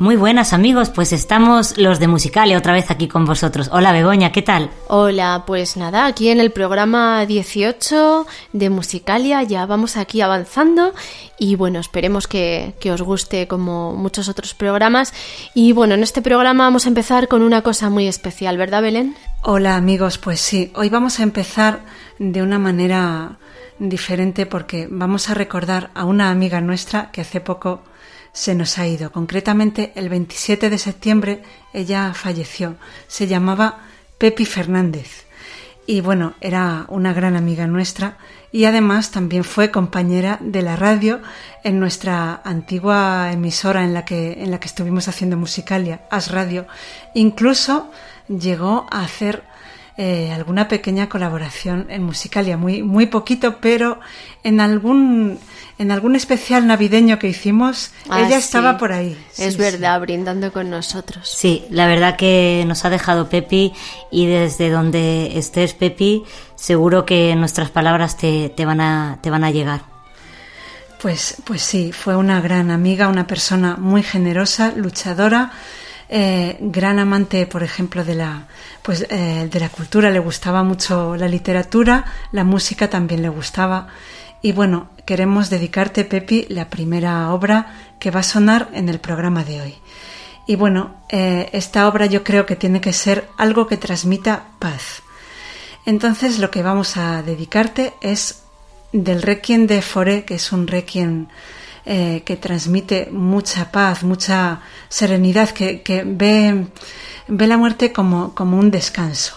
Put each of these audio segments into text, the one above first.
Muy buenas amigos, pues estamos los de Musicalia otra vez aquí con vosotros. Hola Begoña, ¿qué tal? Hola, pues nada, aquí en el programa 18 de Musicalia ya vamos aquí avanzando y bueno, esperemos que, que, os guste como muchos otros programas. Y bueno, en este programa vamos a empezar con una cosa muy especial, ¿verdad Belén? Hola amigos, pues sí, hoy vamos a empezar de una manera diferente porque vamos a recordar a una amiga nuestra que hace poco se nos ha ido. Concretamente, el 27 de septiembre ella falleció. Se llamaba Pepi Fernández. Y bueno, era una gran amiga nuestra y además también fue compañera de la radio en nuestra antigua emisora en la que, en la que estuvimos haciendo musicalia, As Radio. Incluso llegó a hacer eh, alguna pequeña colaboración en musicalia, muy, muy poquito, pero en algún en algún especial navideño que hicimos, Ah, ella sí. estaba por ahí. Es Sí, verdad, brindando con nosotros. Sí, la verdad que nos ha dejado Pepi y desde donde estés Pepi, seguro que nuestras palabras te, te van, a, te van a llegar. Pues, pues sí, fue una gran amiga, una persona muy generosa, luchadora, eh, gran amante, por ejemplo, de la, pues, eh, de la cultura. Le gustaba mucho la literatura, la música también le gustaba. Y bueno, queremos dedicarte, Pepi, la primera obra que va a sonar en el programa de hoy. Y bueno, eh, esta obra yo creo que tiene que ser algo que transmita paz. Entonces lo que vamos a dedicarte es del Requiem de Foré, que es un Requiem eh, que transmite mucha paz, mucha serenidad, que, que ve, ve la muerte como, como un descanso.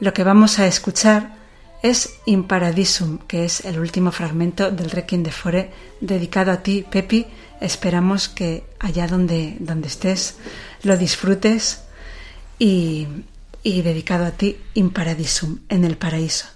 Lo que vamos a escuchar es In Paradisum, que es el último fragmento del Requiem de Foré dedicado a ti, Pepi. Esperamos que allá donde, donde estés lo disfrutes y, y dedicado a ti, In Paradisum, en el paraíso.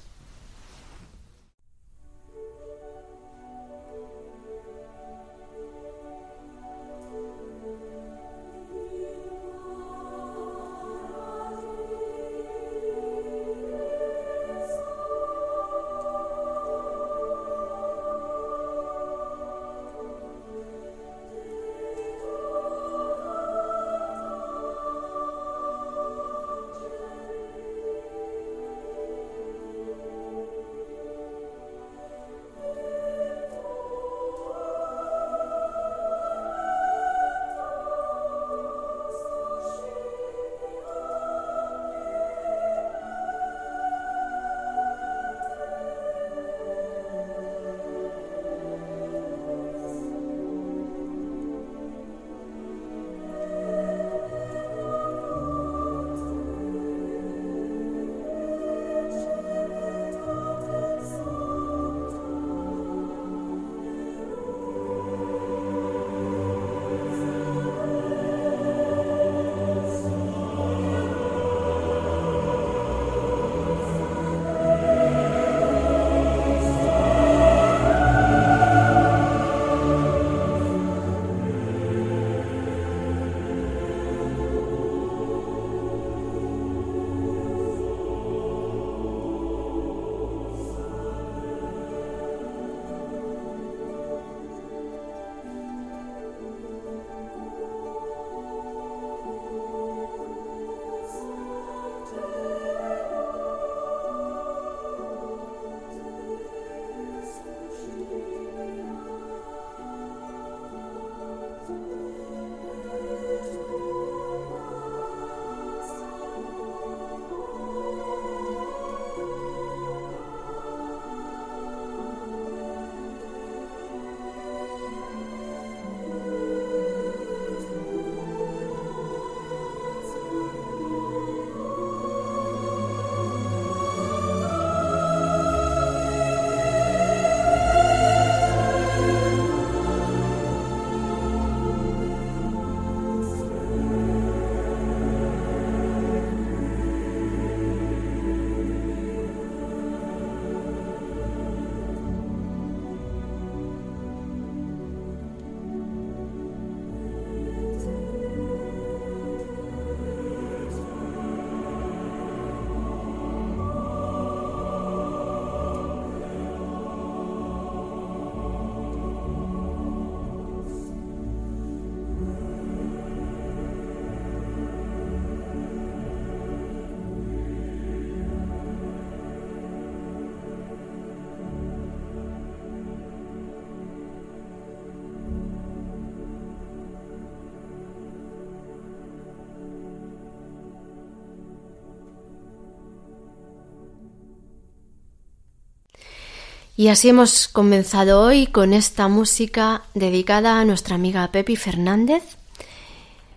Y así hemos comenzado hoy con esta música dedicada a nuestra amiga Pepi Fernández.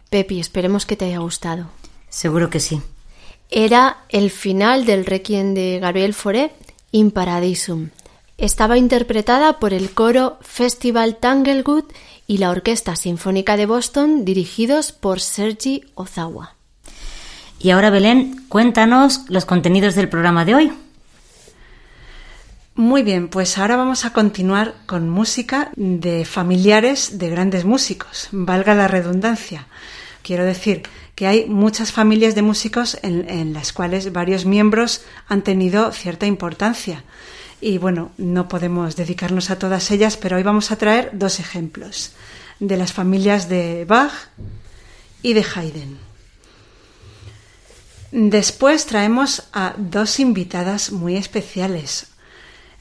Pepi, esperemos que te haya gustado. Seguro que sí. Era el final del Requiem de Gabriel Fauré, In Paradisum. Estaba interpretada por el coro Festival Tanglewood y la Orquesta Sinfónica de Boston, dirigidos por Sergi Ozawa. Y ahora, Belén, cuéntanos los contenidos del programa de hoy. Muy bien, pues ahora vamos a continuar con música de familiares de grandes músicos, valga la redundancia. Quiero decir que hay muchas familias de músicos en, las cuales varios miembros han tenido cierta importancia. Y bueno, no podemos dedicarnos a todas ellas, pero hoy vamos a traer dos ejemplos de las familias de Bach y de Haydn. Después traemos a dos invitadas muy especiales,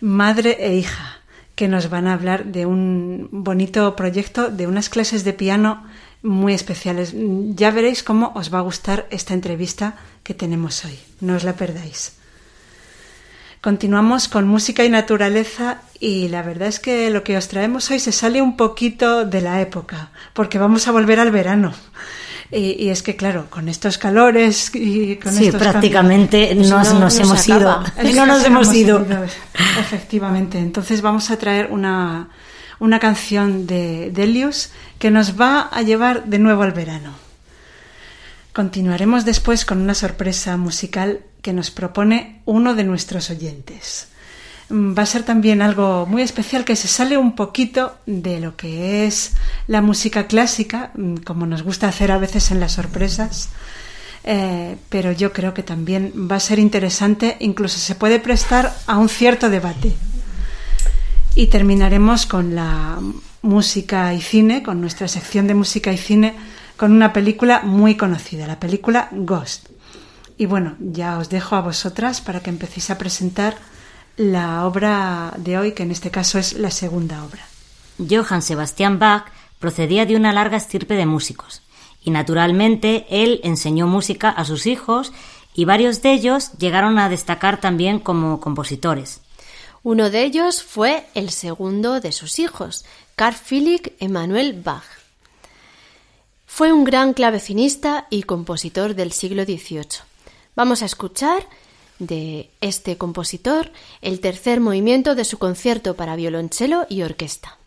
madre e hija, que nos van a hablar de un bonito proyecto, de unas clases de piano muy especiales. Ya veréis cómo os va a gustar esta entrevista que tenemos hoy. No os la perdáis. Continuamos con música y naturaleza y la verdad es que lo que os traemos hoy se sale un poquito de la época, porque vamos a volver al verano. Y, es que, claro, con estos calores y con sí, prácticamente pues nos, nos, hemos ido. No nos hemos ido. Efectivamente. Entonces vamos a traer una, una canción de Delius que nos va a llevar de nuevo al verano. Continuaremos después con una sorpresa musical que nos propone uno de nuestros oyentes. Mm, va a ser también algo muy especial que se sale un poquito de lo que es la música clásica, mm, como nos gusta hacer a veces en las sorpresas, eh, pero yo creo que también va a ser interesante, incluso se puede prestar a un cierto debate. Y terminaremos con la música y cine, con nuestra sección de música y cine, con una película muy conocida, la película Ghost. Y bueno, ya os dejo a vosotras para que empecéis a presentar la obra de hoy, que en este caso es la segunda obra. Johann Sebastian Bach procedía de una larga estirpe de músicos, y naturalmente él enseñó música a sus hijos y varios de ellos llegaron a destacar también como compositores. Uno de ellos fue el segundo de sus hijos, Carl Philipp Emanuel Bach. Fue un gran clavecinista y compositor del siglo XVIII. Vamos a escuchar de este compositor el tercer movimiento de su concierto para violonchelo y orquesta.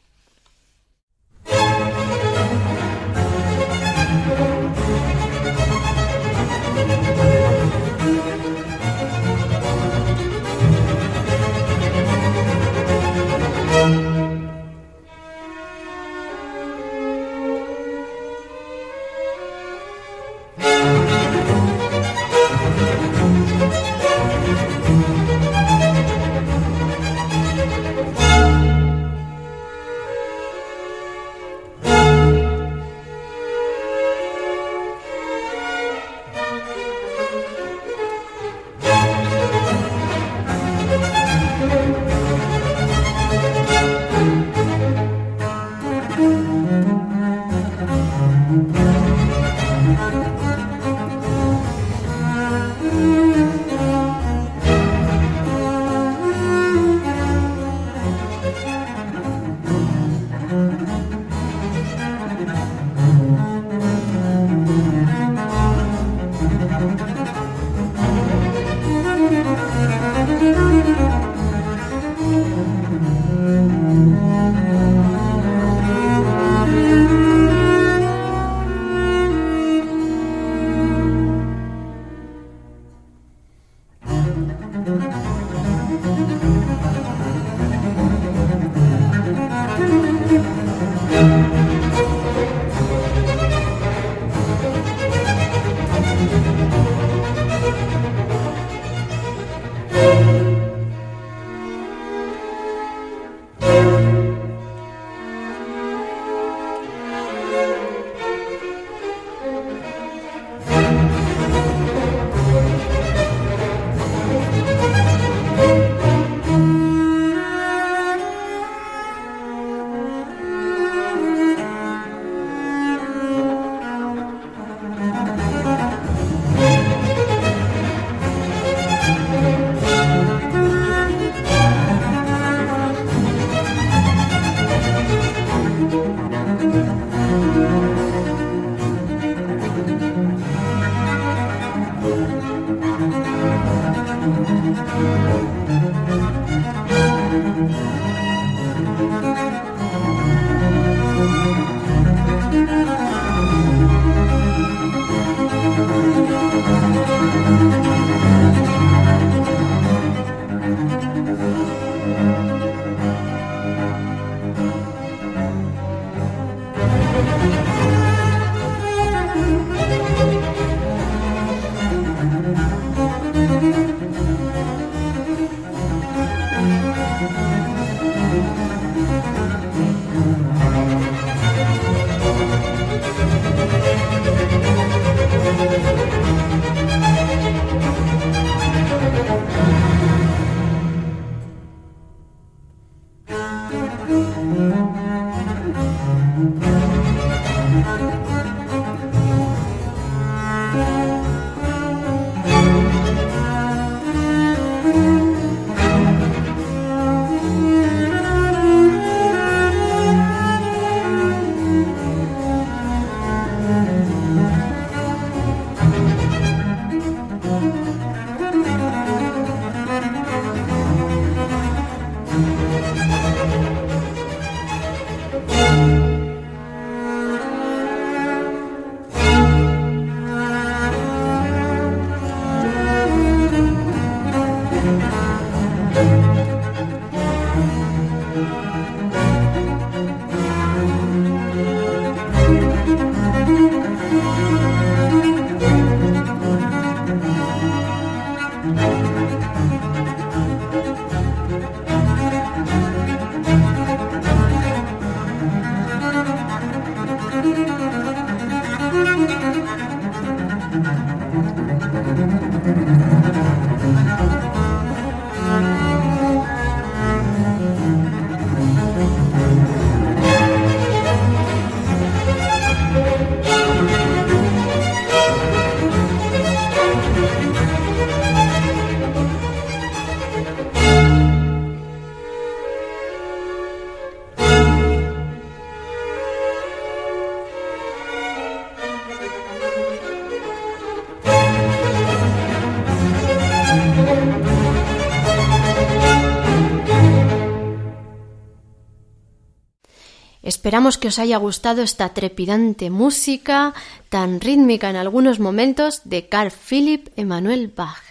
Que os haya gustado esta trepidante música, tan rítmica en algunos momentos, de Carl Philipp Emanuel Bach.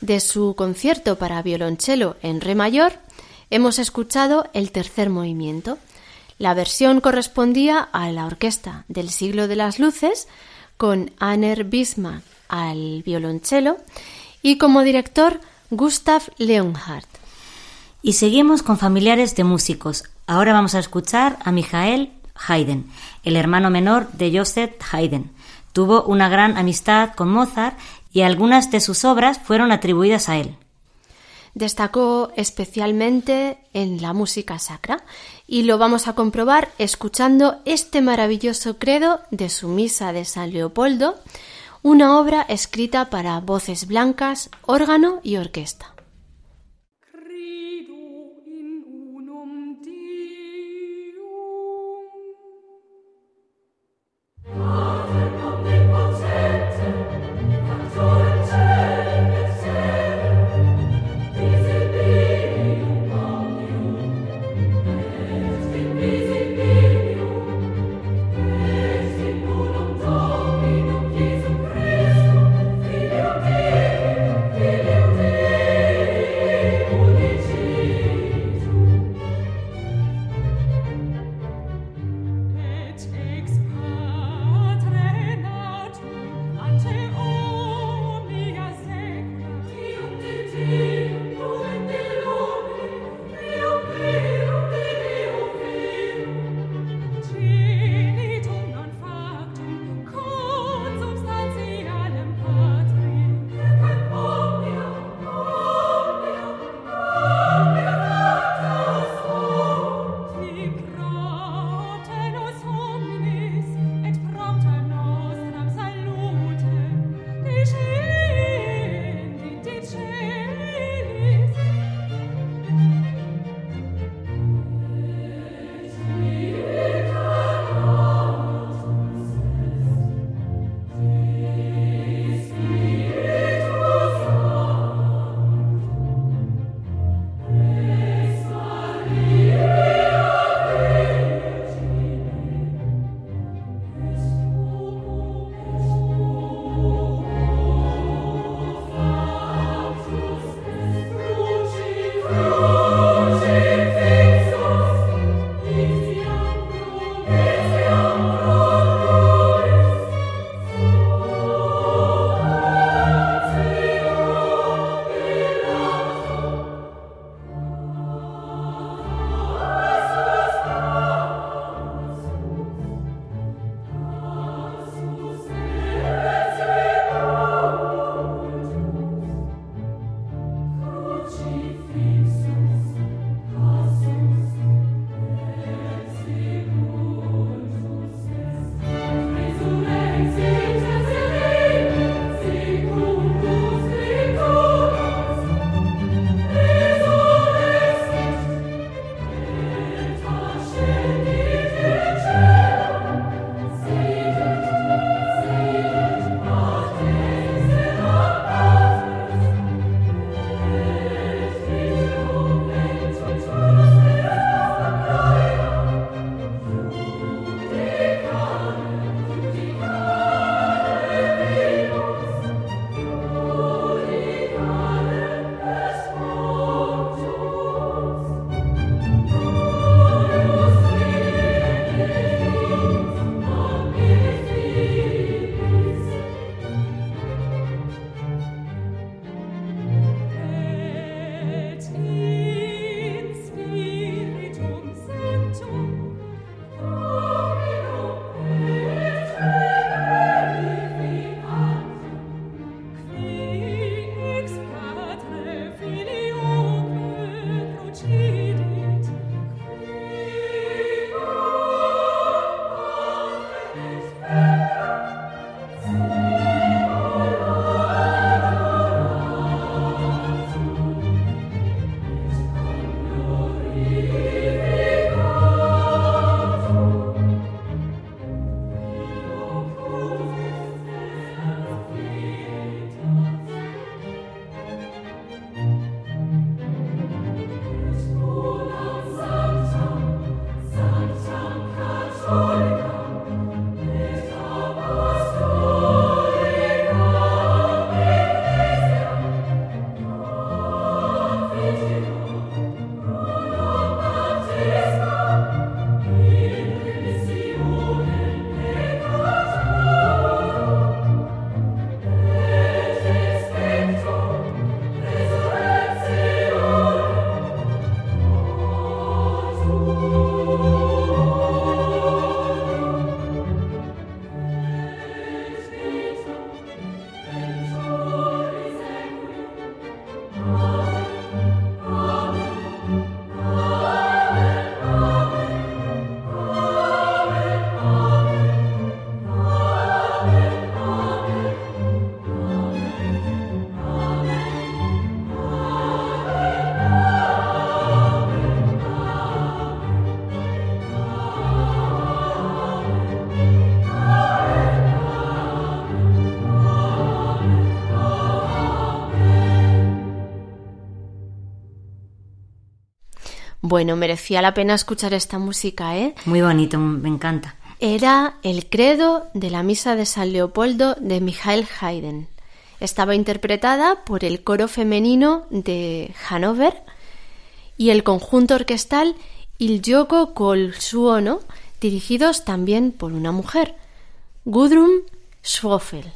De su concierto para violonchelo en re mayor, hemos escuchado el tercer movimiento. La versión correspondía a la orquesta del siglo de las luces, con Anner Bismarck al violonchelo y como director Gustav Leonhardt. Y seguimos con familiares de músicos. Ahora vamos a escuchar a Michael Haydn, el hermano menor de Joseph Haydn. Tuvo una gran amistad con Mozart y algunas de sus obras fueron atribuidas a él. Destacó especialmente en la música sacra y lo vamos a comprobar escuchando este maravilloso credo de su Misa de San Leopoldo, una obra escrita para voces blancas, órgano y orquesta. Bueno, merecía la pena escuchar esta música, ¿eh? Muy bonito, me encanta. Era el credo de la Misa de San Leopoldo de Michael Haydn. Estaba interpretada por el coro femenino de Hannover y el conjunto orquestal Il Gioco col Suono, dirigidos también por una mujer, Gudrun Schwofel.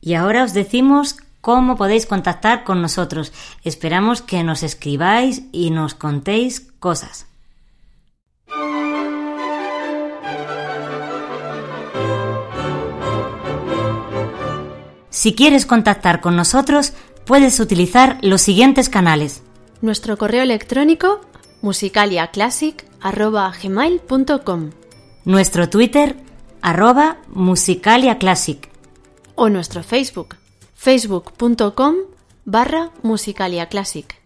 Y ahora os decimos cómo podéis contactar con nosotros. Esperamos que nos escribáis y nos contéis cosas. Si quieres contactar con nosotros, puedes utilizar los siguientes canales. Nuestro correo electrónico musicaliaclassic.gmail.com Nuestro Twitter arroba musicaliaclassic o nuestro Facebook facebook.com barra musicaliaclassic.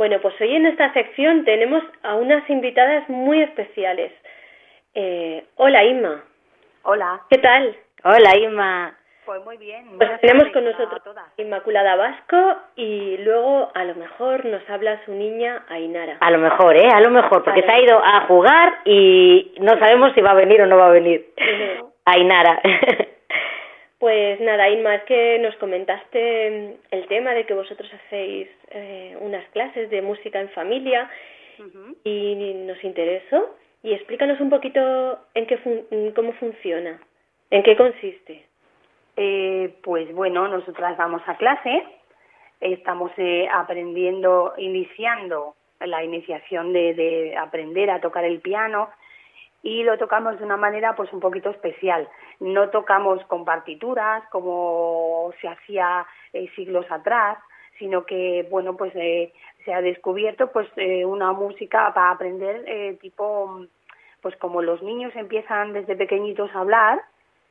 Bueno, pues hoy en esta sección tenemos a unas invitadas muy especiales. Eh, hola, Inma. Hola. ¿Qué tal? Hola, Inma. Pues muy bien. Pues tenemos con nosotros. Inmaculada Vasco y luego a lo mejor nos habla su niña Ainara. A lo mejor, ¿eh? A lo mejor, porque Vale. se ha ido a jugar y no sabemos si va a venir o no va a venir. Ujú. Ainara. Pues nada, Inma, es que nos comentaste mm, el tema de que vosotros hacéis eh, unas clases de música en familia y nos interesó. Y explícanos un poquito en qué fun- en cómo funciona, en qué consiste. Eh, pues bueno, nosotras vamos a clase, estamos eh, aprendiendo, iniciando la iniciación de, de aprender a tocar el piano y lo tocamos de una manera pues un poquito especial. No tocamos con partituras como se hacía eh, siglos atrás, sino que bueno pues eh, se ha descubierto pues eh, una música para aprender eh, tipo pues como los niños empiezan desde pequeñitos a hablar,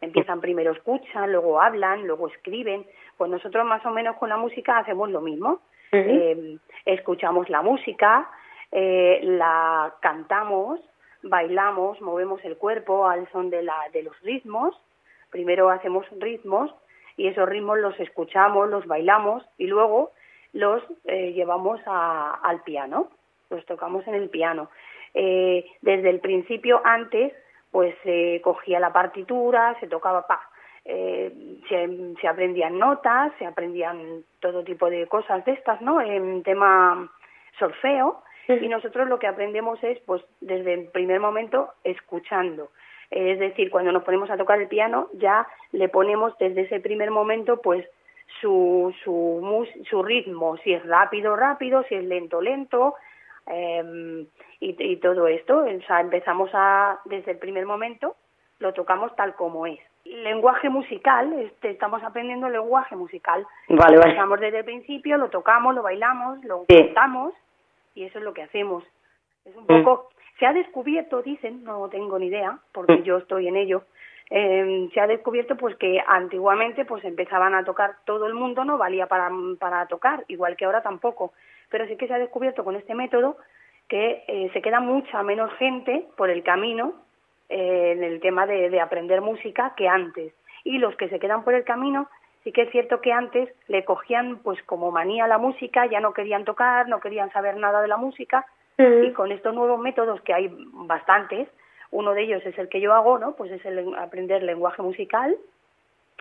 empiezan primero escuchan, luego hablan, luego escriben, pues nosotros más o menos con la música hacemos lo mismo. Eh, escuchamos la música, eh, la cantamos, bailamos, movemos el cuerpo al son de, la, de los ritmos. Primero hacemos ritmos y esos ritmos los escuchamos, los bailamos y luego los eh, llevamos a- al piano, los tocamos en el piano. Eh, desde el principio, antes, pues se cogía la partitura, se tocaba pa, eh, se, se aprendían notas, se aprendían todo tipo de cosas de estas, ¿no? En tema solfeo y nosotros lo que aprendemos es, pues, desde el primer momento, escuchando. Es decir, cuando nos ponemos a tocar el piano, ya le ponemos desde ese primer momento, pues, su, su, su ritmo, si es rápido, rápido, si es lento, lento, eh, y, y todo esto. O sea, empezamos a, desde el primer momento, lo tocamos tal como es. Lenguaje musical, este, estamos aprendiendo lenguaje musical. Vale, vale. Empezamos desde el principio, lo tocamos, lo bailamos, lo Sí. cantamos, y eso es lo que hacemos. Es un Mm. poco, se ha descubierto, dicen, no tengo ni idea, porque Mm. yo estoy en ello, eh, se ha descubierto pues que antiguamente pues empezaban a tocar todo el mundo, no valía para, para tocar, igual que ahora tampoco, pero sí que se ha descubierto con este método que eh, se queda mucha menos gente por el camino eh, en el tema de, de aprender música que antes. Y los que se quedan por el camino, sí que es cierto que antes le cogían pues como manía la música, ya no querían tocar, no querían saber nada de la música, y con estos nuevos métodos que hay bastantes, uno de ellos es el que yo hago, ¿no? Pues es el aprender lenguaje musical,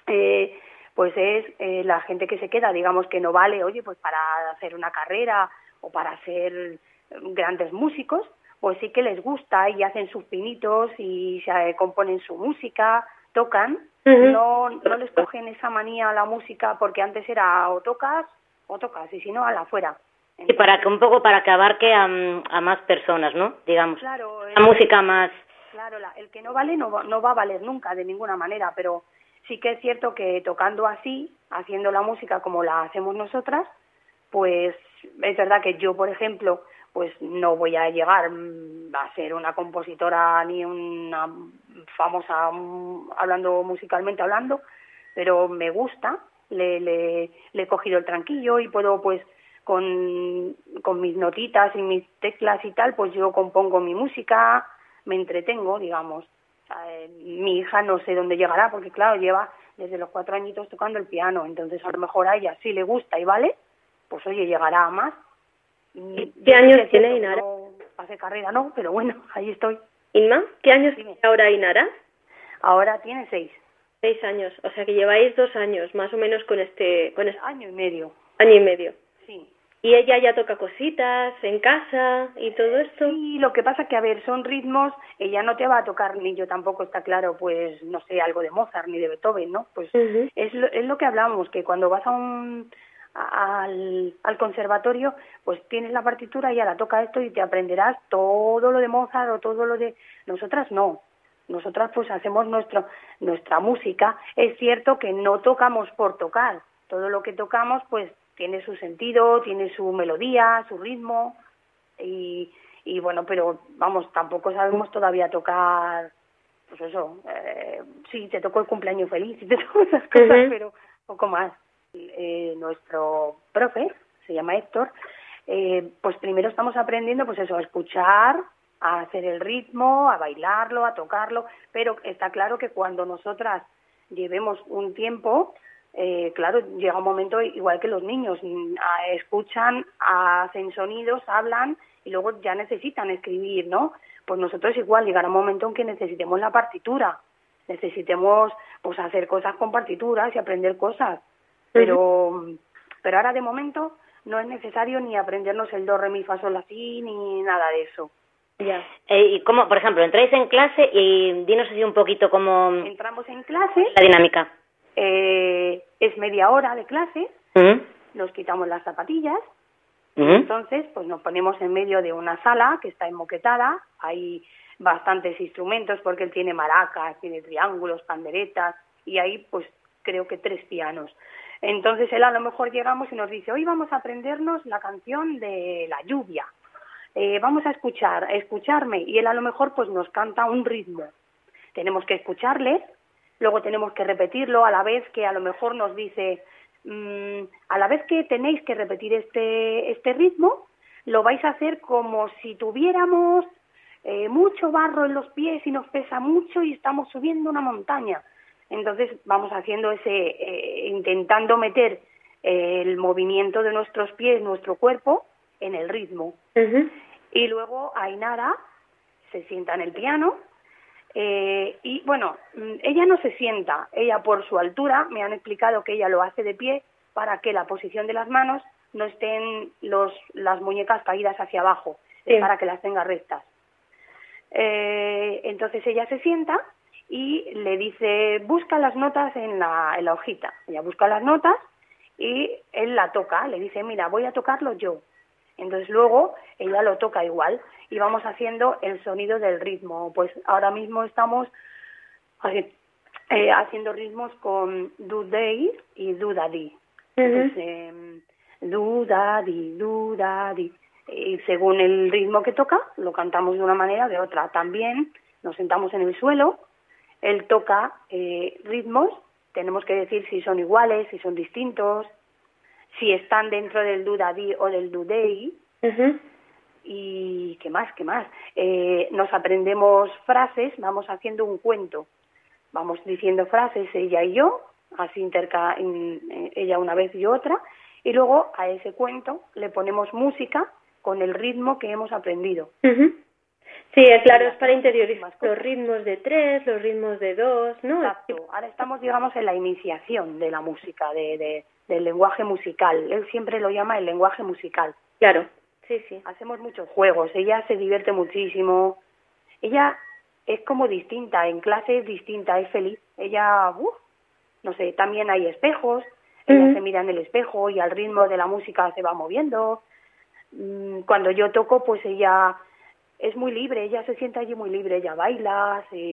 eh, pues es eh, la gente que se queda, digamos que no vale, oye, pues para hacer una carrera o para ser grandes músicos, pues sí que les gusta y hacen sus pinitos y se componen su música, tocan, no, no les cogen esa manía a la música porque antes era o tocas o tocas y si no a la fuera. y para que un poco para que abarque a, a más personas, ¿no? Digamos. Claro. La música más. Claro, el que no vale no, no va a valer nunca de ninguna manera, pero sí que es cierto que tocando así, haciendo la música como la hacemos nosotras, pues es verdad que yo, por ejemplo, pues no voy a llegar mm, a ser una compositora ni una famosa mm, hablando musicalmente hablando, pero me gusta, le, le, he cogido el tranquillo y puedo pues con, con mis notitas y mis teclas y tal, pues yo compongo mi música, me entretengo, digamos. Eh, mi hija no sé dónde llegará, porque claro, lleva desde los cuatro añitos tocando el piano, entonces a lo mejor a ella sí le gusta y vale, pues oye, llegará a más. ¿Qué años tiene Inara? No hace carrera, no, pero bueno, ahí estoy. Inma, ¿qué años tiene ahora Inara? Ahora tiene seis. Seis años, o sea que lleváis dos años más o menos con este... Con este... Año y medio. Año y medio. Sí. ¿Y ella ya toca cositas en casa y todo esto? Sí, lo que pasa que, a ver, son ritmos, ella no te va a tocar, ni yo tampoco, está claro, pues, no sé, algo de Mozart ni de Beethoven, ¿no? Pues es, lo, es lo que hablamos, que cuando vas a un, al, al conservatorio, pues tienes la partitura y ya la toca esto y te aprenderás todo lo de Mozart o todo lo de... Nosotras no. Nosotras pues hacemos nuestro, nuestra música. Es cierto que no tocamos por tocar. Todo lo que tocamos pues tiene su sentido, tiene su melodía, su ritmo y, y bueno, pero vamos, tampoco sabemos todavía tocar, pues eso, eh, sí, te tocó el cumpleaños feliz y te esas cosas, pero poco más eh, nuestro profe, se llama Héctor, eh, pues primero estamos aprendiendo pues eso, a escuchar, a hacer el ritmo, a bailarlo, a tocarlo, pero está claro que cuando nosotras llevemos un tiempo, eh, claro, llega un momento igual que los niños, mm, escuchan, hacen sonidos, hablan y luego ya necesitan escribir, ¿no? Pues nosotros igual llegará un momento en que necesitemos la partitura, necesitemos pues hacer cosas con partituras y aprender cosas pero, pero ahora de momento no es necesario ni aprendernos el do, re, mi, fa, sol, la, si, ni nada de eso. Ya. Eh, ¿Y cómo, por ejemplo, entráis en clase y dinos así un poquito cómo... Entramos en clase. La dinámica. Eh, es media hora de clase, nos quitamos las zapatillas, entonces pues nos ponemos en medio de una sala que está enmoquetada, hay bastantes instrumentos porque él tiene maracas, tiene triángulos, panderetas y hay pues creo que tres pianos. Entonces él a lo mejor llegamos y nos dice, hoy vamos a aprendernos la canción de la lluvia. Eh, vamos a escuchar, escucharme. Y él a lo mejor pues nos canta un ritmo. Tenemos que escucharle, luego tenemos que repetirlo a la vez que a lo mejor nos dice, mm, a la vez que tenéis que repetir este, este ritmo, lo vais a hacer como si tuviéramos eh, mucho barro en los pies y nos pesa mucho y estamos subiendo una montaña. Entonces vamos haciendo ese, eh, intentando meter eh, el movimiento de nuestros pies, nuestro cuerpo, en el ritmo. Y luego Ainara se sienta en el piano eh, y bueno, mm, ella no se sienta, ella por su altura, me han explicado que ella lo hace de pie para que la posición de las manos no estén los, las muñecas caídas hacia abajo, para que las tenga rectas. entonces ella se sienta y le dice, busca las notas en la, en la hojita. Ella busca las notas y él la toca, le dice, mira, voy a tocarlo yo. Entonces luego ella lo toca igual y vamos haciendo el sonido del ritmo. Pues ahora mismo estamos eh, haciendo ritmos con do day y do daddy. Em, do daddy, do daddy. Y según el ritmo que toca, lo cantamos de una manera o de otra. También nos sentamos en el suelo él toca eh, ritmos, tenemos que decir si son iguales, si son distintos, si están dentro del dudadí o del dudei. Y qué más, qué más. Eh, nos aprendemos frases, vamos haciendo un cuento. Vamos diciendo frases ella y yo, así interca ella una vez y otra, y luego a ese cuento le ponemos música con el ritmo que hemos aprendido. Sí, es claro, es para interiorizar los ritmos de tres, los ritmos de dos, ¿no? Exacto. Ahora estamos, digamos, en la iniciación de la música, de, de, del lenguaje musical. Él siempre lo llama el lenguaje musical. Claro. Sí, sí. Hacemos muchos juegos. Ella se divierte muchísimo. Ella es como distinta, en clase es distinta, es feliz. Ella, uf, no sé, también hay espejos. Ella se mira en el espejo y al ritmo de la música se va moviendo. Mm, Cuando yo toco, pues ella es muy libre, ella se siente allí muy libre, ella baila, se,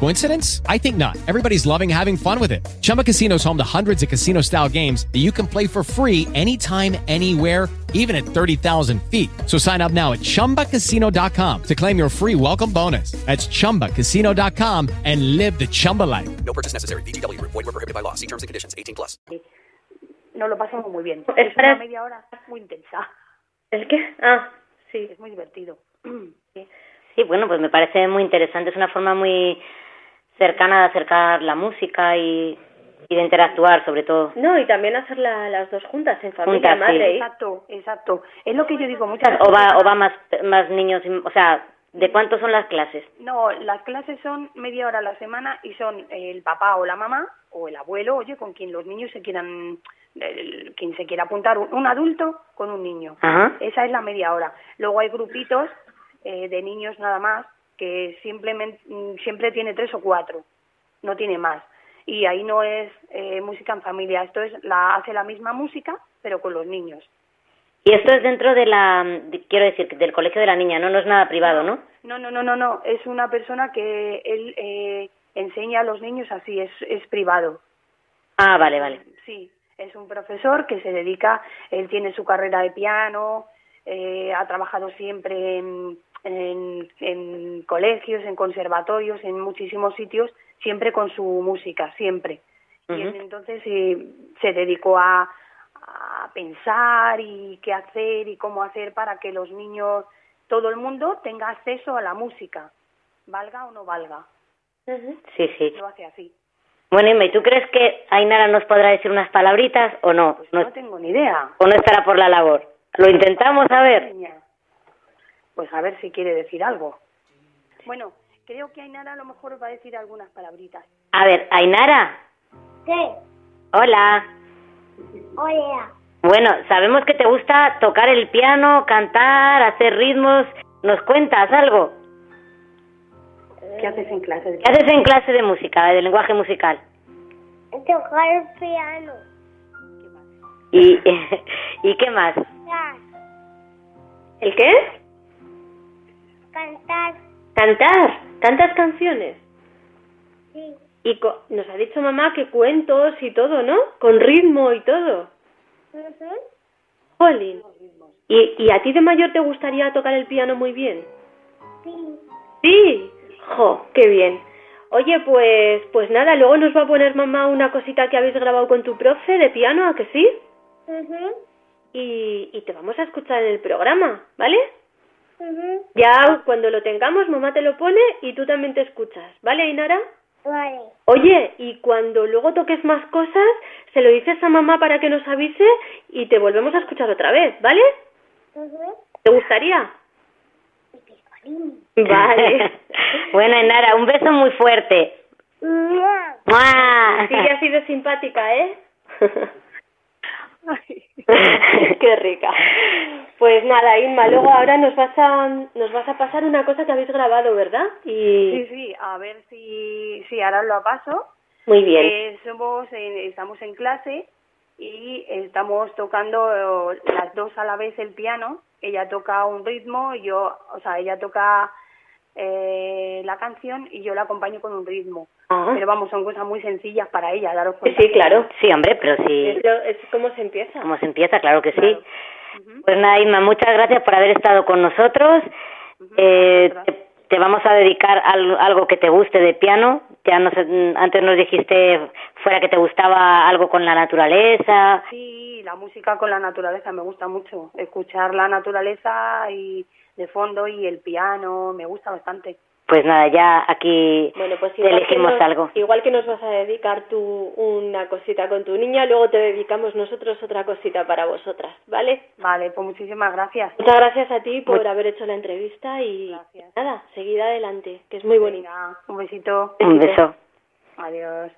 Coincidence? I think not. Everybody's loving having fun with it. Chumba Casino is home to hundreds of casino style games that you can play for free anytime, anywhere, even at 30,000 feet. So sign up now at chumbacasino.com to claim your free welcome bonus. That's chumbacasino.com and live the Chumba life. No purchase necessary. VGW Group. Void were prohibited by law. See terms and conditions. 18 plus. nos lo pasamos muy bien. Es Es para- una media hora muy intensa, ¿El qué? Ah, sí. es muy divertido. Sí, bueno, pues me parece muy interesante. Es una forma muy cercana de acercar la música y, y de interactuar, sobre todo. No, y también hacer la- las dos juntas, en familia, Juntas, madre. Exacto, exacto. Es lo que yo digo muchas O va, veces. o va más, más niños, o sea, ¿de cuántos son las clases? No, las clases son media hora a la semana y son el papá o la mamá o el abuelo, oye, con quien los niños se quieran, el- quien se quiera apuntar, un, un adulto con un niño. Ajá. Esa es la media hora. Luego hay grupitos eh, de niños nada más que simplemente mm, siempre tiene tres o cuatro, no tiene más. Y ahí no es eh, música en familia, esto es la hace la misma música pero con los niños. Y esto es dentro de la, de- quiero decir, del colegio de la niña, ¿no? No es nada privado, ¿no? No, no, no, no, no. Es una persona que él eh, enseña a los niños así, es, es privado. Ah, vale, vale. Sí, es un profesor que se dedica, él tiene su carrera de piano, eh, ha trabajado siempre en, en, en colegios, en conservatorios, en muchísimos sitios, siempre con su música, siempre. Y él entonces eh, se dedicó a, a pensar y qué hacer y cómo hacer para que los niños, todo el mundo tenga acceso a la música, valga o no valga. Sí, sí. Lo hace así. Bueno, Inma, ¿y tú crees que Ainara nos podrá decir unas palabritas o no? Pues no no tengo ni idea. ¿O no estará por la labor? Lo intentamos a ver. Niña. Pues a ver si quiere decir algo. Bueno, creo que Ainara a lo mejor va a decir algunas palabritas. A ver, Ainara. ¿Qué? Hola. Hola. Bueno, sabemos que te gusta tocar el piano, cantar, hacer ritmos. ¿Nos cuentas algo? ¿Qué haces en clase? ¿Qué haces en clase de música, de lenguaje musical? Tocar el piano. ¿Y, ¿y qué más? ¿El qué? Cantar. Cantar. ¿Cantas canciones? Sí. Y co- nos ha dicho mamá que cuentos y todo, ¿no? Con ritmo y todo. Ujú. Jolín. ¿Y, ¿Y a ti de mayor te gustaría tocar el piano muy bien? Sí. Sí. Jo, qué bien. Oye, pues, pues nada, luego nos va a poner mamá una cosita que habéis grabado con tu profe de piano, ¿a que sí? Ujú. Y, y te vamos a escuchar en el programa, ¿vale? Ya cuando lo tengamos, mamá te lo pone y tú también te escuchas, ¿vale, Ainara? Vale. Oye, y cuando luego toques más cosas, se lo dices a mamá para que nos avise y te volvemos a escuchar otra vez, ¿vale? Ujú. ¿Te gustaría? Vale. bueno, Ainara, un beso muy fuerte. Mua. ¡Mua! Sí que ha sido simpática, ¿eh? Qué rica. Pues nada, Inma, luego ahora nos vas a nos vas a pasar una cosa que habéis grabado, ¿verdad? Y Sí, sí, a ver si, si ahora lo paso. muy bien. Eh, somos en- estamos en clase y estamos tocando eh, las dos a la vez el piano. Ella toca un ritmo, y yo, o sea, ella toca eh, la canción y yo la acompaño con un ritmo. Ah. Pero vamos, son cosas muy sencillas para ella, daros cuenta. Sí, claro. Sí, hombre, pero sí. Es, lo- es como se empieza. ¿Cómo se empieza? Claro que sí. Pues nada, Inma, muchas gracias por haber estado con nosotros. Eh, te, te vamos a dedicar al- algo que te guste de piano. Ya nos, mm, antes nos dijiste fuera que te gustaba algo con la naturaleza. Sí, la música con la naturaleza me gusta mucho. Escuchar la naturaleza y de fondo y el piano me gusta bastante. Pues nada, ya aquí Bueno, pues te igual que, elegimos nos, algo. igual que nos vas a dedicar tú una cosita con tu niña, luego te dedicamos nosotros otra cosita para vosotras, ¿vale? Vale, pues muchísimas gracias. Muchas gracias a ti por Mu- haber hecho la entrevista y nada, seguid adelante, que es muy bonita. Venga, un besito. Un beso. Adiós.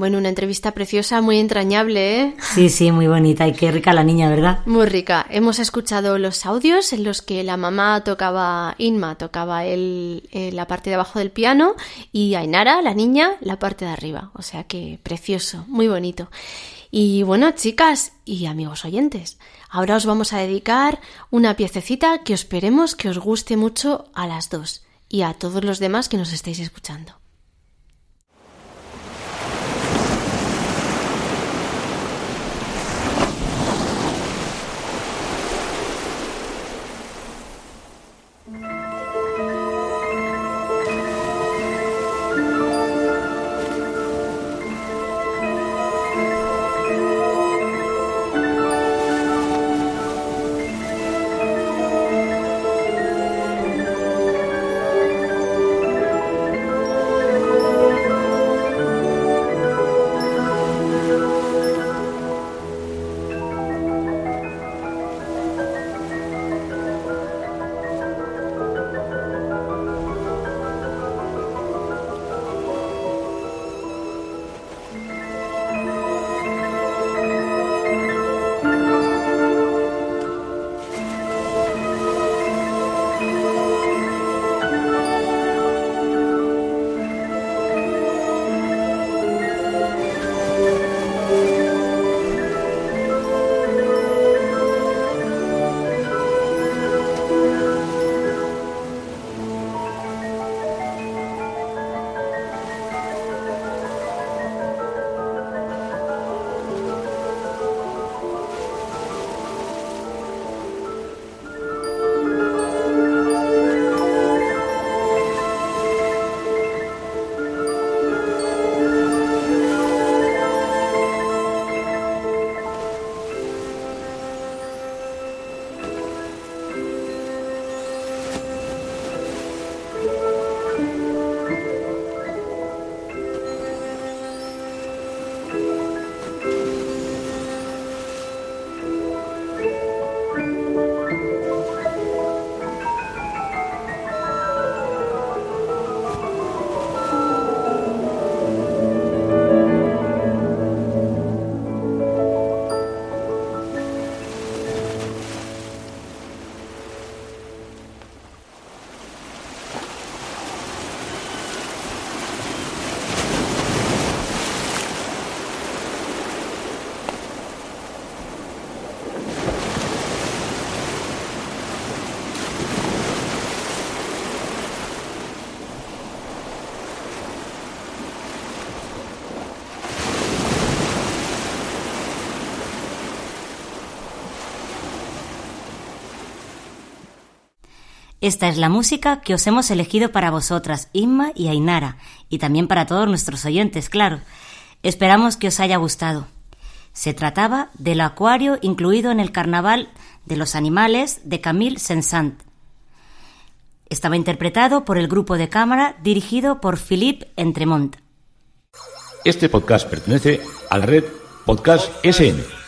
Bueno, una entrevista preciosa, muy entrañable, ¿eh? Sí, sí, muy bonita y qué rica la niña, ¿verdad? Muy rica. Hemos escuchado los audios en los que la mamá tocaba, Inma tocaba el, eh, la parte de abajo del piano y Ainara, la niña, la parte de arriba. O sea que precioso, muy bonito. Y bueno, chicas y amigos oyentes, ahora os vamos a dedicar una piececita que esperemos que os guste mucho a las dos y a todos los demás que nos estáis escuchando. Esta es la música que os hemos elegido para vosotras, Inma y Ainara, y también para todos nuestros oyentes, claro. Esperamos que os haya gustado. Se trataba del acuario incluido en el Carnaval de los Animales de Camille Saint-Saëns. Estaba interpretado por el grupo de cámara dirigido por Philippe Entremont. Este podcast pertenece a la red Podcast SN.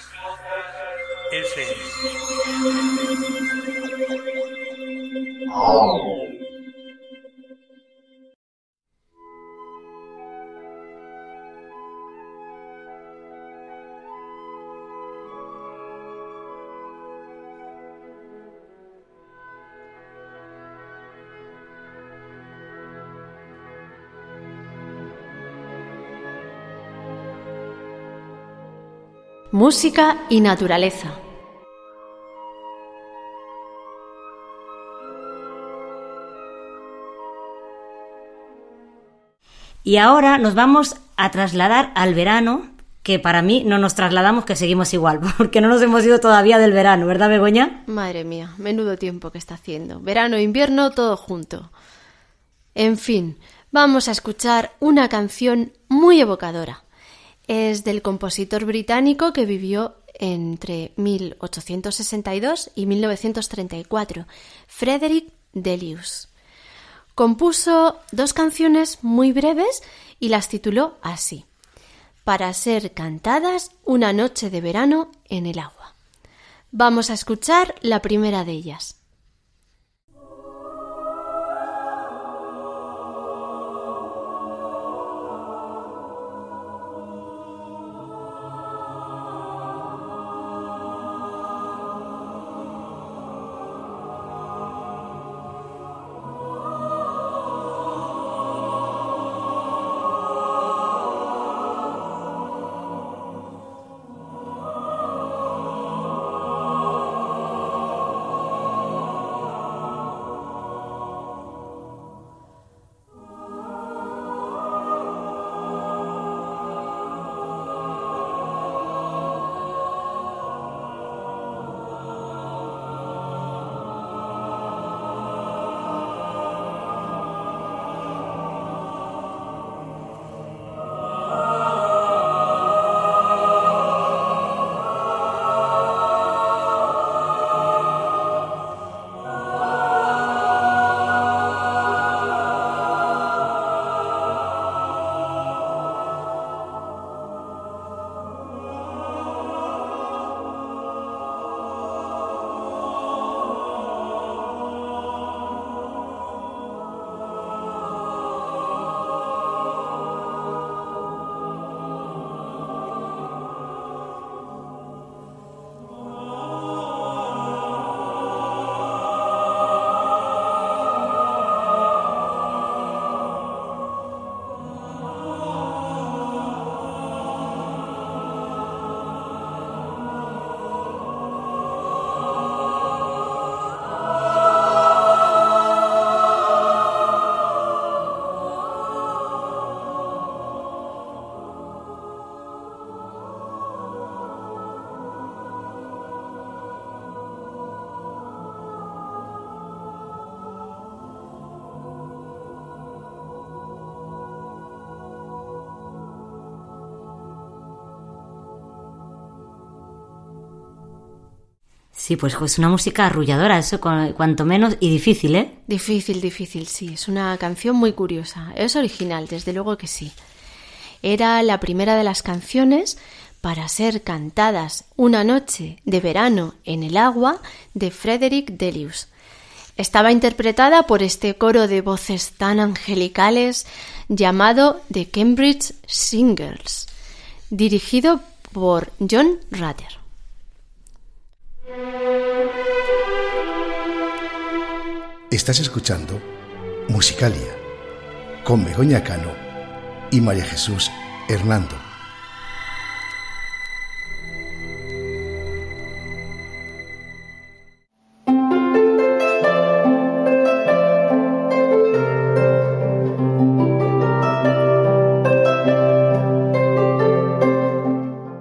Música y naturaleza. Y ahora nos vamos a trasladar al verano, que para mí no nos trasladamos, que seguimos igual, porque no nos hemos ido todavía del verano, ¿verdad, Begoña? Madre mía, menudo tiempo que está haciendo. Verano, invierno, todo junto. En fin, vamos a escuchar una canción muy evocadora. Es del compositor británico que vivió entre 1862 y 1934, Frederick Delius. Compuso dos canciones muy breves y las tituló así Para ser cantadas una noche de verano en el agua. Vamos a escuchar la primera de ellas. Sí, pues es una música arrulladora, eso cuanto menos, y difícil, ¿eh? Difícil, difícil, sí. Es una canción muy curiosa. Es original, desde luego que sí. Era la primera de las canciones para ser cantadas una noche de verano en el agua de Frederick Delius. Estaba interpretada por este coro de voces tan angelicales llamado The Cambridge Singers, dirigido por John Rutter. Estás escuchando Musicalia con Begoña Cano y María Jesús Hernando.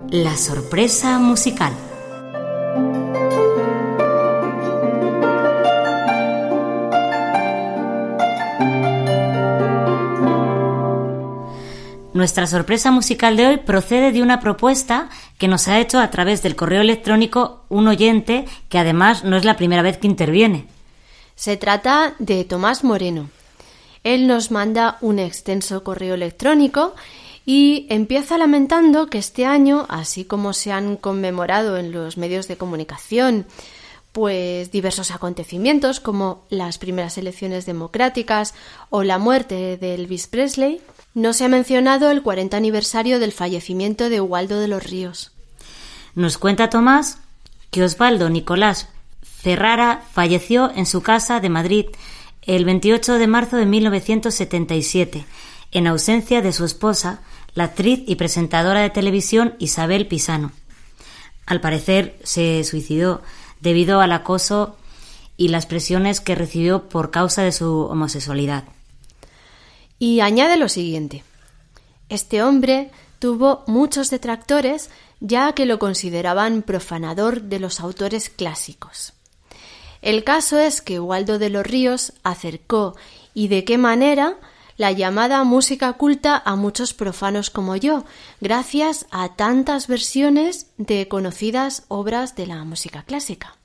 La sorpresa musical. Nuestra sorpresa musical de hoy procede de una propuesta que nos ha hecho a través del correo electrónico un oyente que además no es la primera vez que interviene. Se trata de Tomás Moreno. Él nos manda un extenso correo electrónico y empieza lamentando que este año, así como se han conmemorado en los medios de comunicación, pues diversos acontecimientos como las primeras elecciones democráticas o la muerte de Elvis Presley, no se ha mencionado el 40 aniversario del fallecimiento de Waldo de los Ríos. Nos cuenta Tomás que Osvaldo Nicolás Ferrara falleció en su casa de Madrid el 28 de marzo de 1977, en ausencia de su esposa, la actriz y presentadora de televisión Isabel Pisano. Al parecer se suicidó debido al acoso y las presiones que recibió por causa de su homosexualidad. Y añade lo siguiente. Este hombre tuvo muchos detractores ya que lo consideraban profanador de los autores clásicos. El caso es que Waldo de los Ríos acercó y de qué manera la llamada música culta a muchos profanos como yo, gracias a tantas versiones de conocidas obras de la música clásica.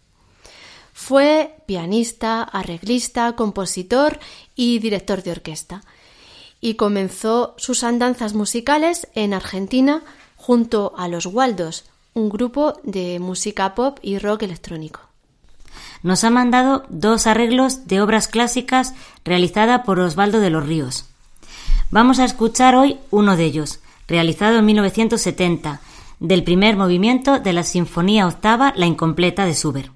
Fue pianista, arreglista, compositor y director de orquesta, y comenzó sus andanzas musicales en Argentina junto a los Waldos, un grupo de música pop y rock electrónico. Nos ha mandado dos arreglos de obras clásicas realizada por Osvaldo de los Ríos. Vamos a escuchar hoy uno de ellos, realizado en 1970, del primer movimiento de la Sinfonía Octava La Incompleta de Schubert.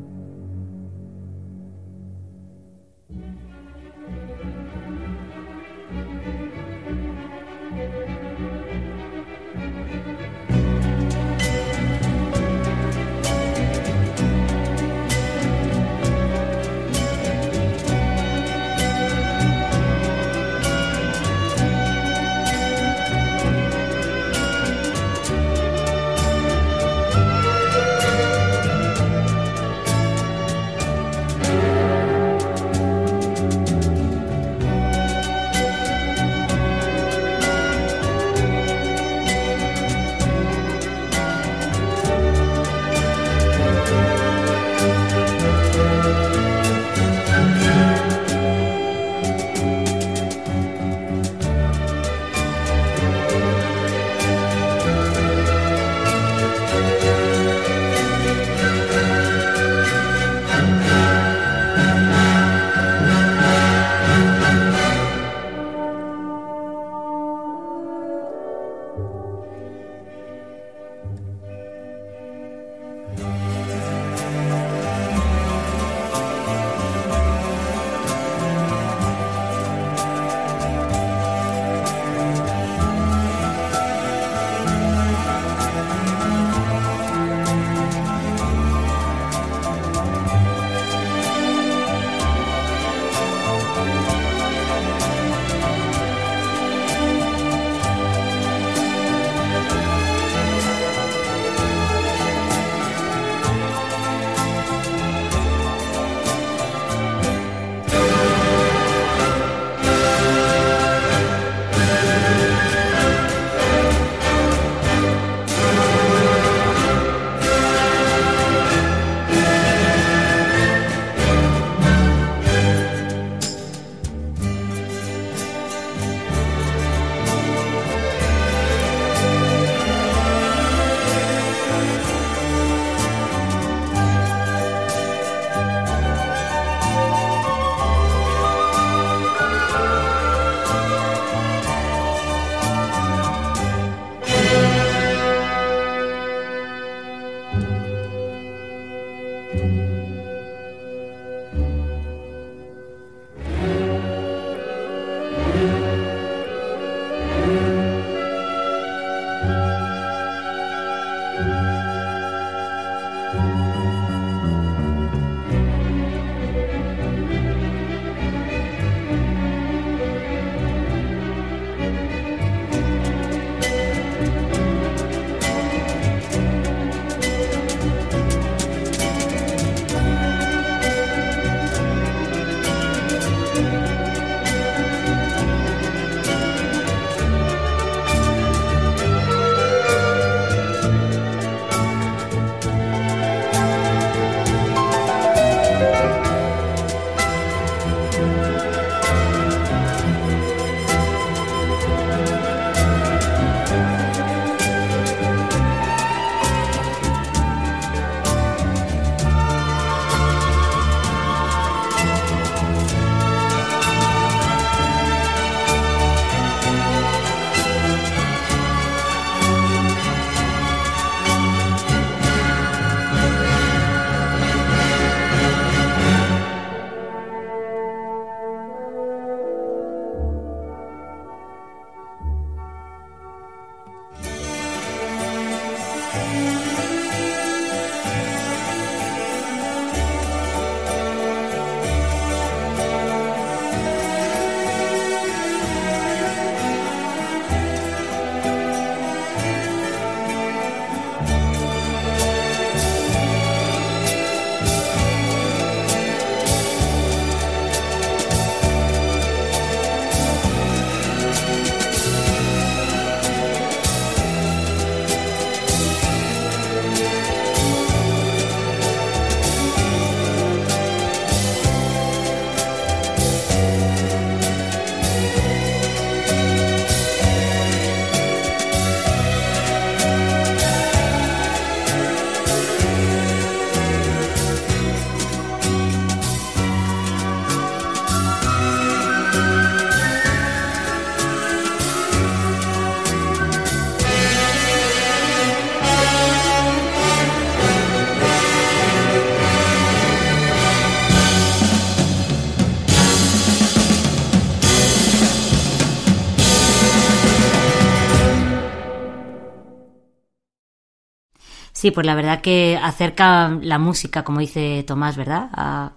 Sí, pues la verdad que acerca la música, como dice Tomás, ¿verdad? A...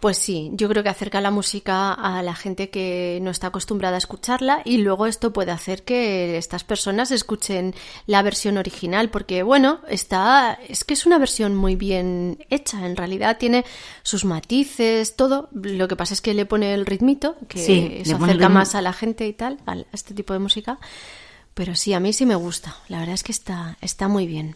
Pues sí, yo creo que acerca la música a la gente que no está acostumbrada a escucharla y luego esto puede hacer que estas personas escuchen la versión original porque bueno, está es que es una versión muy bien hecha, en realidad tiene sus matices, todo, lo que pasa es que le pone el ritmito que Sí, acerca ritmo. más a la gente y tal, a este tipo de música. Pero sí, a mí sí me gusta. La verdad es que está, está muy bien.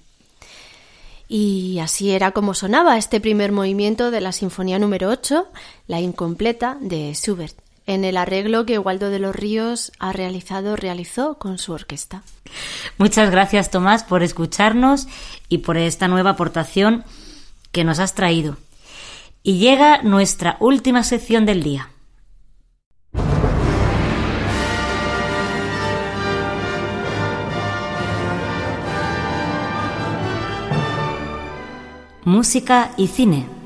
Y así era como sonaba este primer movimiento de la Sinfonía número 8, la incompleta de Schubert, en el arreglo que Waldo de los Ríos ha realizado, realizó con su orquesta. Muchas gracias, Tomás, por escucharnos y por esta nueva aportación que nos has traído. Y llega nuestra última sección del día. Música y cine.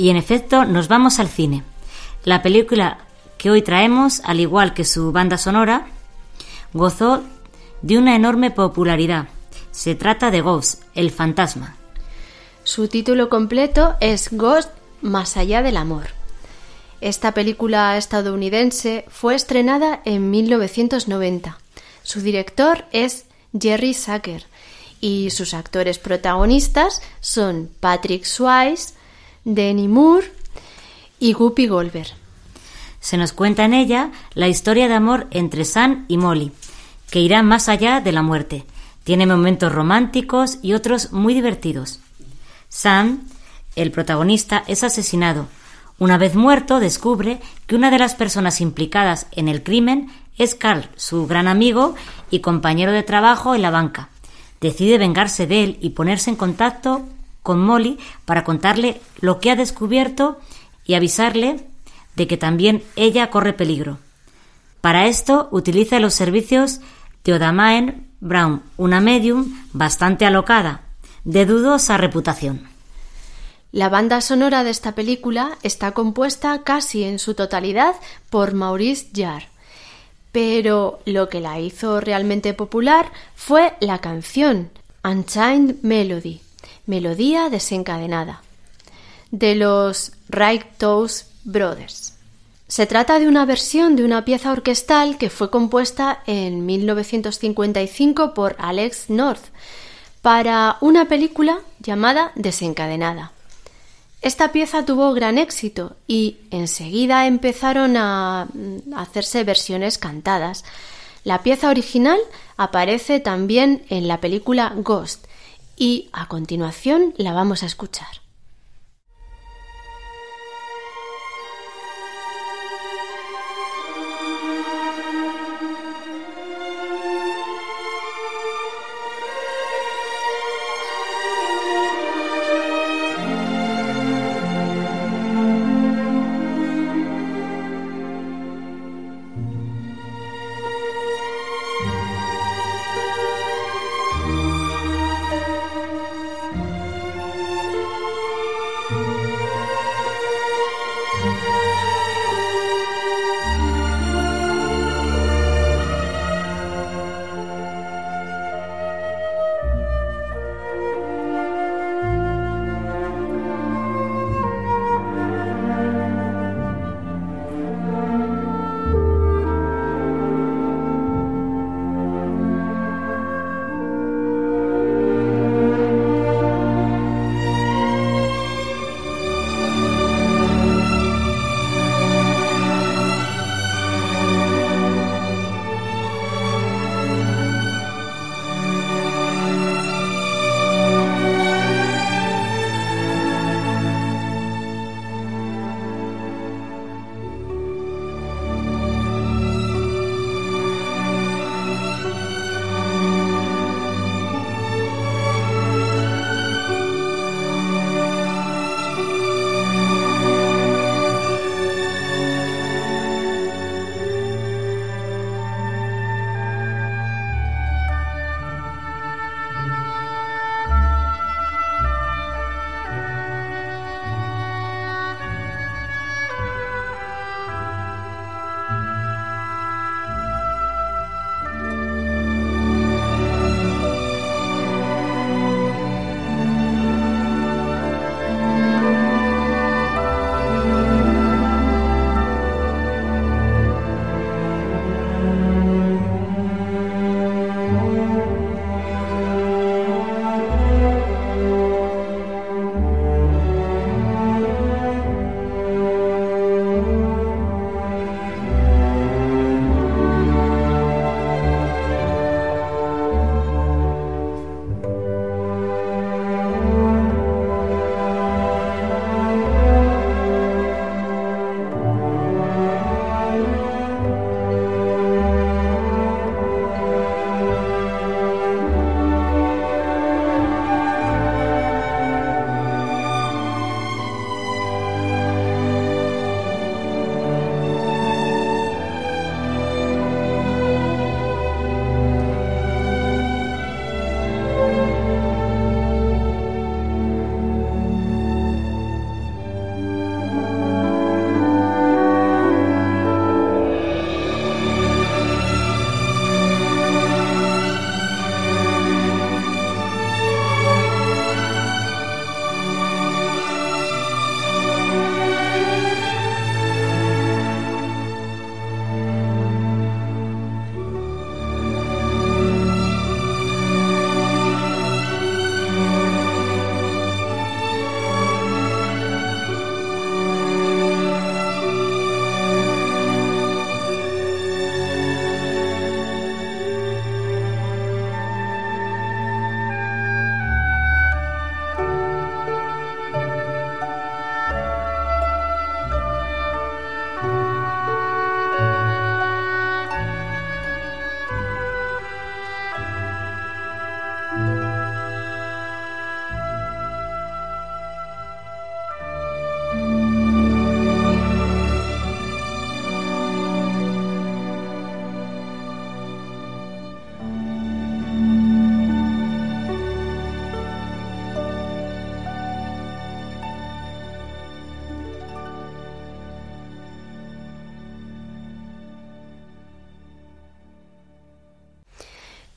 Y en efecto, nos vamos al cine. La película que hoy traemos, al igual que su banda sonora, gozó de una enorme popularidad. Se trata de Ghost, el fantasma. Su título completo es Ghost Más allá del amor. Esta película estadounidense fue estrenada en 1990. Su director es Jerry Zucker y sus actores protagonistas son Patrick Swayze, Demi Moore y Guppy Goldberg. Se nos cuenta en ella la historia de amor entre Sam y Molly, que irá más allá de la muerte. Tiene momentos románticos y otros muy divertidos. Sam, el protagonista, es asesinado. Una vez muerto, descubre que una de las personas implicadas en el crimen es Carl, su gran amigo y compañero de trabajo en la banca. decide vengarse de él y ponerse en contacto con Molly para contarle lo que ha descubierto y avisarle de que también ella corre peligro. Para esto utiliza los servicios de Odamaen Brown, una medium bastante alocada, de dudosa reputación. La banda sonora de esta película está compuesta casi en su totalidad por Maurice Jarre, pero lo que la hizo realmente popular fue la canción Unchained Melody, Melodía desencadenada, de los Righteous Brothers. Se trata de una versión de una pieza orquestal que fue compuesta en 1955 por Alex North para una película llamada Desencadenada. Esta pieza tuvo gran éxito y enseguida empezaron a mm, hacerse versiones cantadas. La pieza original aparece también en la película Ghost y a continuación la vamos a escuchar.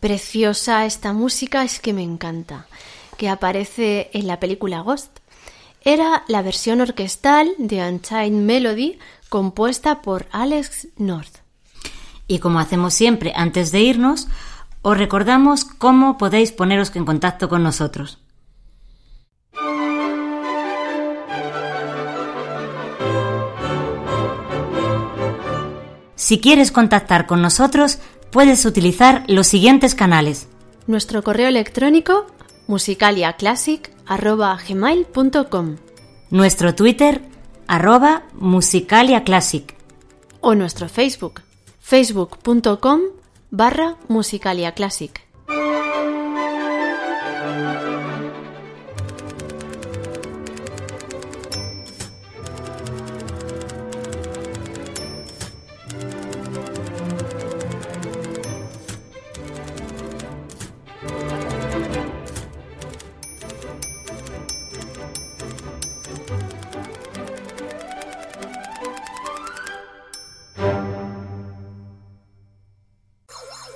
Preciosa esta música, es que me encanta, que aparece en la película Ghost. Era la versión orquestal de Unchained Melody compuesta por Alex North. Y como hacemos siempre antes de irnos, os recordamos cómo podéis poneros en contacto con nosotros. Si quieres contactar con nosotros, puedes utilizar los siguientes canales. Nuestro correo electrónico musicaliaclassic.gmail.com Nuestro Twitter, arroba musicaliaclassic. O nuestro Facebook, facebook.com barra musicaliaclassic.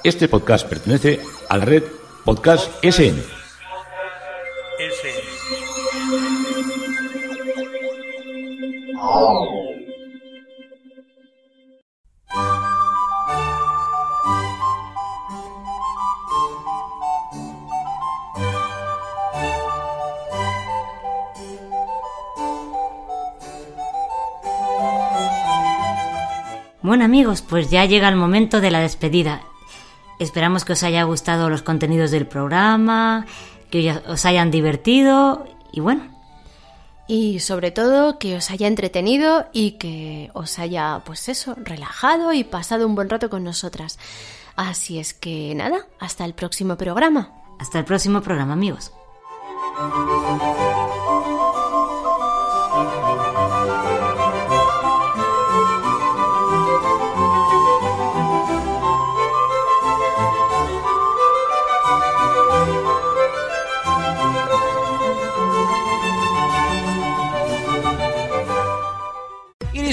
Este podcast pertenece a la red Podcast SN. Bueno amigos, pues ya llega el momento de la despedida. Esperamos que os haya gustado los contenidos del programa, que os hayan divertido y bueno. Y sobre todo que os haya entretenido y que os haya, pues eso, relajado y pasado un buen rato con nosotras. Así es que nada, hasta el próximo programa. Hasta el próximo programa amigos.